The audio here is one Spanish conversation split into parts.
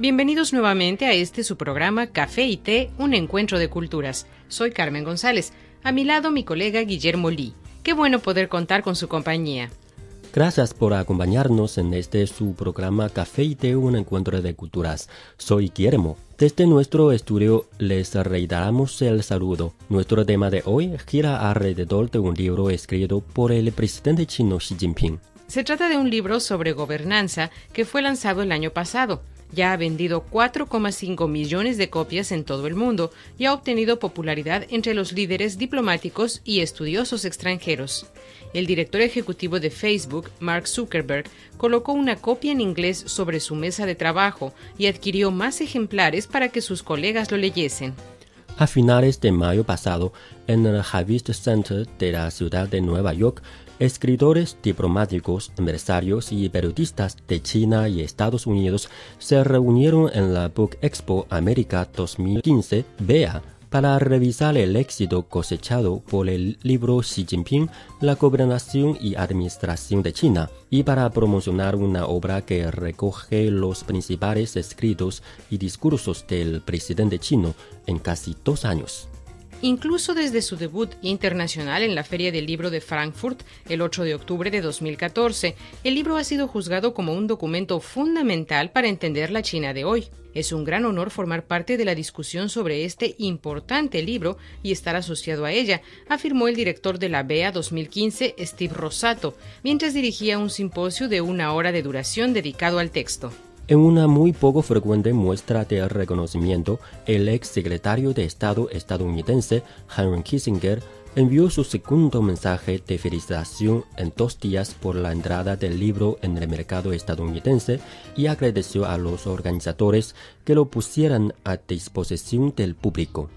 Bienvenidos nuevamente a este su programa Café y Té, un encuentro de culturas. Soy Carmen González. A mi lado mi colega Guillermo Lee. Qué bueno poder contar con su compañía. Gracias por acompañarnos en este su programa Café y Té, un encuentro de culturas. Soy Guillermo. Desde nuestro estudio les reiteramos el saludo. Nuestro tema de hoy gira alrededor de un libro escrito por el presidente chino Xi Jinping. Se trata de un libro sobre gobernanza que fue lanzado el año pasado. Ya ha vendido 4,5 millones de copias en todo el mundo y ha obtenido popularidad entre los líderes diplomáticos y estudiosos extranjeros. El director ejecutivo de Facebook, Mark Zuckerberg, colocó una copia en inglés sobre su mesa de trabajo y adquirió más ejemplares para que sus colegas lo leyesen. A finales de mayo pasado, en el Javist Center de la ciudad de Nueva York, escritores, diplomáticos, empresarios y periodistas de China y Estados Unidos se reunieron en la Book Expo América 2015, BEA, para revisar el éxito cosechado por el libro Xi Jinping, La gobernación y administración de China, y para promocionar una obra que recoge los principales escritos y discursos del presidente chino en casi dos años. Incluso desde su debut internacional en la Feria del Libro de Frankfurt el 8 de octubre de 2014, el libro ha sido juzgado como un documento fundamental para entender la China de hoy. Es un gran honor formar parte de la discusión sobre este importante libro y estar asociado a ella, afirmó el director de la BEA 2015, Steve Rosato, mientras dirigía un simposio de una hora de duración dedicado al texto. En una muy poco frecuente muestra de reconocimiento, el ex secretario de Estado estadounidense Henry Kissinger envió su segundo mensaje de felicitación en dos días por la entrada del libro en el mercado estadounidense y agradeció a los organizadores que lo pusieran a disposición del público.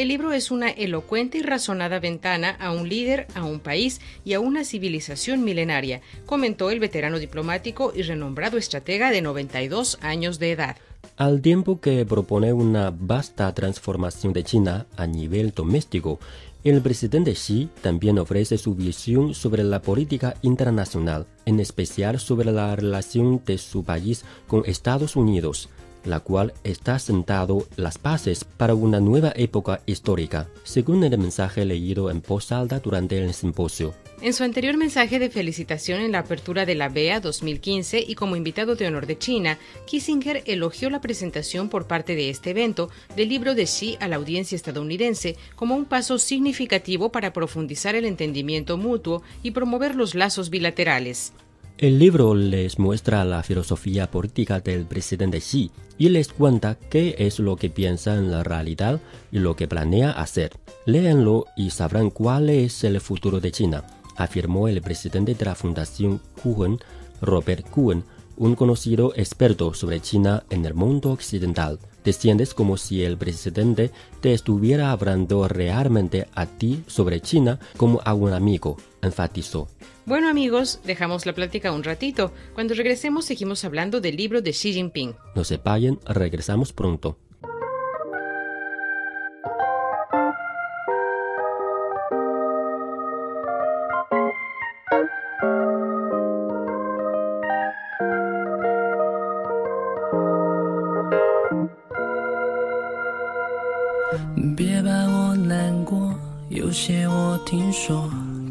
El libro es una elocuente y razonada ventana a un líder, a un país y a una civilización milenaria, comentó el veterano diplomático y renombrado estratega de 92 años de edad. Al tiempo que propone una vasta transformación de China a nivel doméstico, el presidente Xi también ofrece su visión sobre la política internacional, en especial sobre la relación de su país con Estados Unidos la cual está sentado las bases para una nueva época histórica, según el mensaje leído en voz alta durante el simposio. En su anterior mensaje de felicitación en la apertura de la BEA 2015 y como invitado de honor de China, Kissinger elogió la presentación por parte de este evento del libro de Xi a la audiencia estadounidense como un paso significativo para profundizar el entendimiento mutuo y promover los lazos bilaterales. El libro les muestra la filosofía política del presidente Xi y les cuenta qué es lo que piensa en la realidad y lo que planea hacer. Léanlo y sabrán cuál es el futuro de China, afirmó el presidente de la Fundación Kuhn, Robert Kuhn, un conocido experto sobre China en el mundo occidental. Te sientes como si el presidente te estuviera hablando realmente a ti sobre China como a un amigo, enfatizó. Bueno amigos, dejamos la plática un ratito. Cuando regresemos seguimos hablando del libro de Xi Jinping. No se regresamos pronto.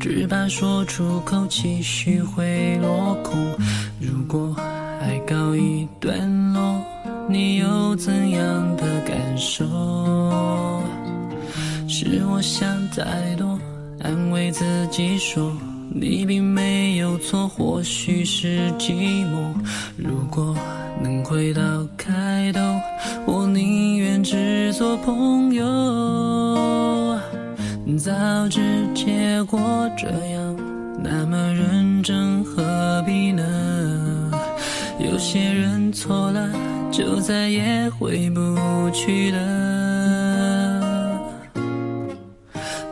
只怕说出口，期许会落空。如果爱告一段落，你有怎样的感受？是我想太多，安慰自己说你并没有错，或许是寂寞。如果能回到开头，我宁愿只做朋友。早知结果这样，那么认真，何必呢？有些人错了，就再也回不去了。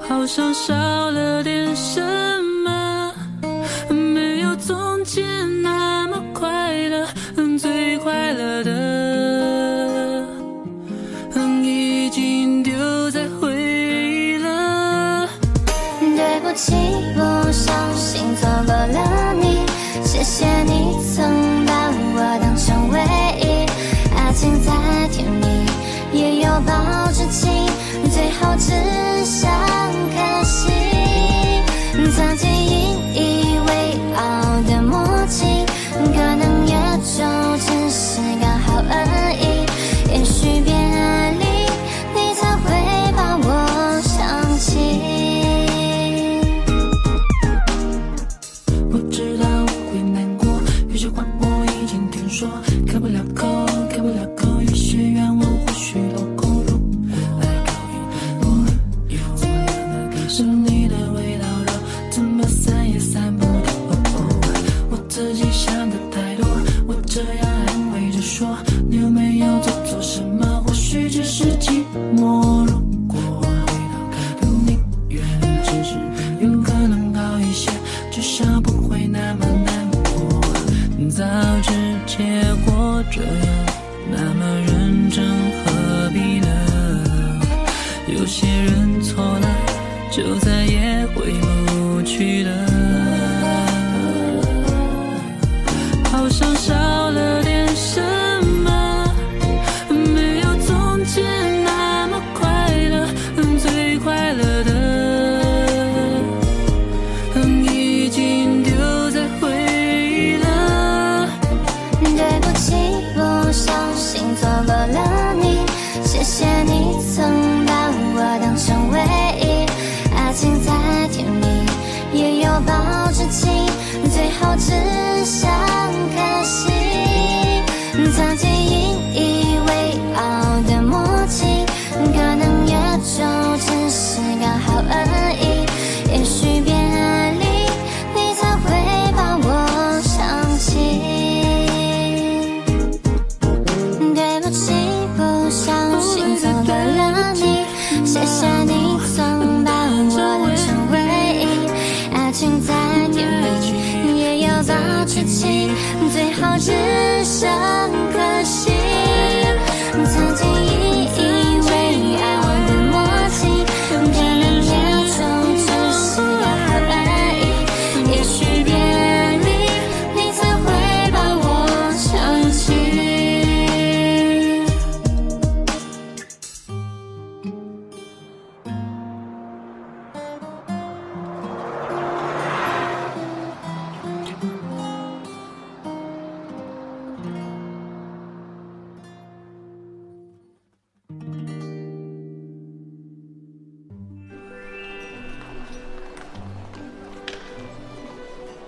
好像少了点什么。开不了。口开不了口有些愿望或许能够透我爱你一点点心动你的微笑像蜜桃味道的怎么删也删不掉我自己想得太多我只能笑着说我自己想得太多我只能扮演这种感觉我没你想得太多我能扮演这种感我不会我那么难过早知结果这样，那么认真何必呢？有些人错了，就再也回不去了，好像伤。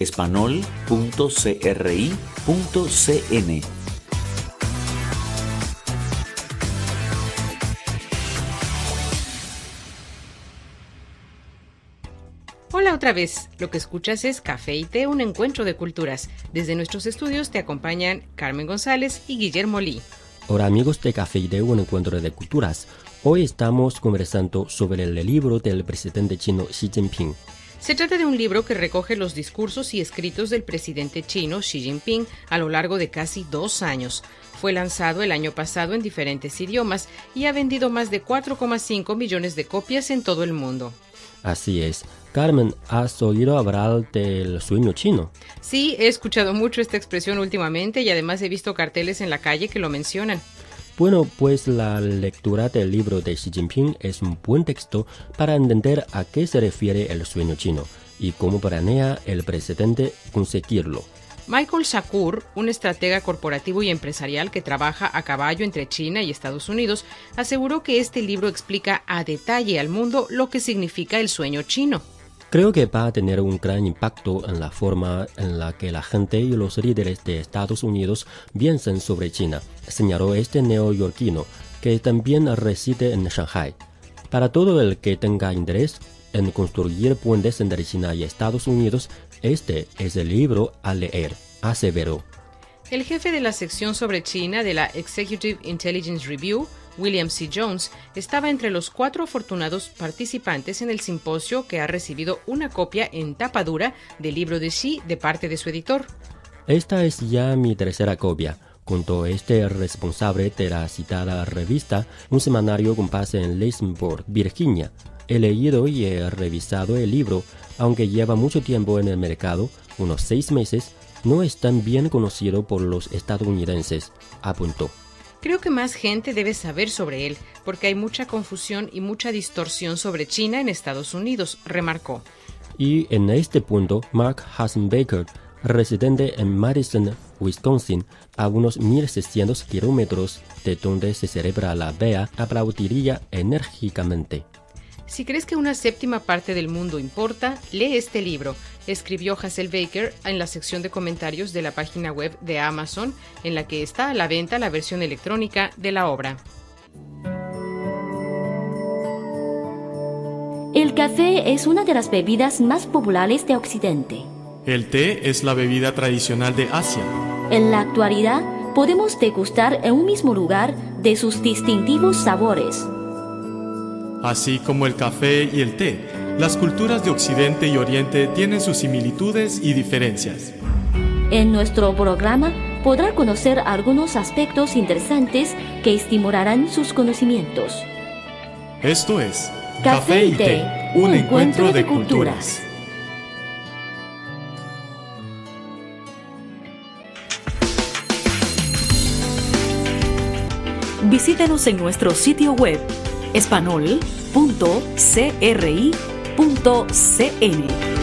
espanol.cri.cn. Hola otra vez, lo que escuchas es Café y Té, un encuentro de culturas. Desde nuestros estudios te acompañan Carmen González y Guillermo Lee. Hola amigos de Café y Té, un encuentro de culturas. Hoy estamos conversando sobre el libro del presidente chino Xi Jinping. Se trata de un libro que recoge los discursos y escritos del presidente chino Xi Jinping a lo largo de casi dos años. Fue lanzado el año pasado en diferentes idiomas y ha vendido más de 4,5 millones de copias en todo el mundo. Así es. Carmen, ¿has oído hablar del sueño chino? Sí, he escuchado mucho esta expresión últimamente y además he visto carteles en la calle que lo mencionan. Bueno, pues la lectura del libro de Xi Jinping es un buen texto para entender a qué se refiere el sueño chino y cómo planea el presidente conseguirlo. Michael Shakur, un estratega corporativo y empresarial que trabaja a caballo entre China y Estados Unidos, aseguró que este libro explica a detalle al mundo lo que significa el sueño chino. Creo que va a tener un gran impacto en la forma en la que la gente y los líderes de Estados Unidos piensan sobre China, señaló este neoyorquino, que también reside en Shanghai. Para todo el que tenga interés en construir puentes entre China y Estados Unidos, este es el libro a leer, aseveró. El jefe de la sección sobre China de la Executive Intelligence Review, William C. Jones, estaba entre los cuatro afortunados participantes en el simposio que ha recibido una copia en tapa dura del libro de Xi de parte de su editor. Esta es ya mi tercera copia. Junto a este responsable de la citada revista, un semanario con en Lacenburg, Virginia. He leído y he revisado el libro, aunque lleva mucho tiempo en el mercado, unos seis meses, no es tan bien conocido por los estadounidenses, apuntó. Creo que más gente debe saber sobre él, porque hay mucha confusión y mucha distorsión sobre China en Estados Unidos, remarcó. Y en este punto, Mark Hasenbaker, residente en Madison, Wisconsin, a unos 1.600 kilómetros de donde se celebra la BEA, aplaudiría enérgicamente. Si crees que una séptima parte del mundo importa, lee este libro, escribió Hasselbaker en la sección de comentarios de la página web de Amazon, en la que está a la venta la versión electrónica de la obra. El café es una de las bebidas más populares de Occidente. El té es la bebida tradicional de Asia. En la actualidad, podemos degustar en un mismo lugar de sus distintivos sabores. Así como el café y el té, las culturas de Occidente y Oriente tienen sus similitudes y diferencias. En nuestro programa podrá conocer algunos aspectos interesantes que estimularán sus conocimientos. Esto es Café y Té, un encuentro de culturas. Visítenos en nuestro sitio web espanol.cri.cn.